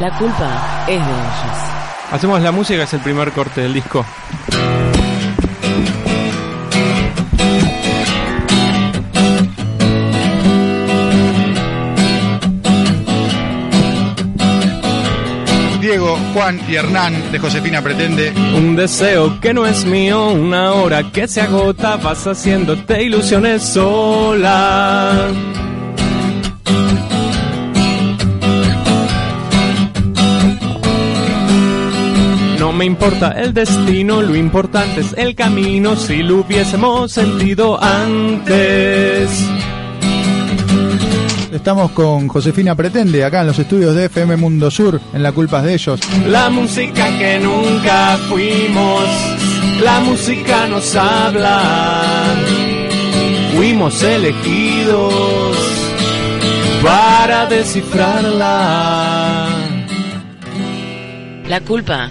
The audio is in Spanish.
La culpa es de ellos. Hacemos la música, es el primer corte del disco. Diego, Juan y Hernán de Josefina Pretende. Un deseo que no es mío, una hora que se agota, vas haciéndote ilusiones sola. Me importa el destino, lo importante es el camino, si lo hubiésemos sentido antes. Estamos con Josefina Pretende acá en los estudios de FM Mundo Sur, en La Culpa es de ellos. La música que nunca fuimos, la música nos habla. Fuimos elegidos para descifrarla. La culpa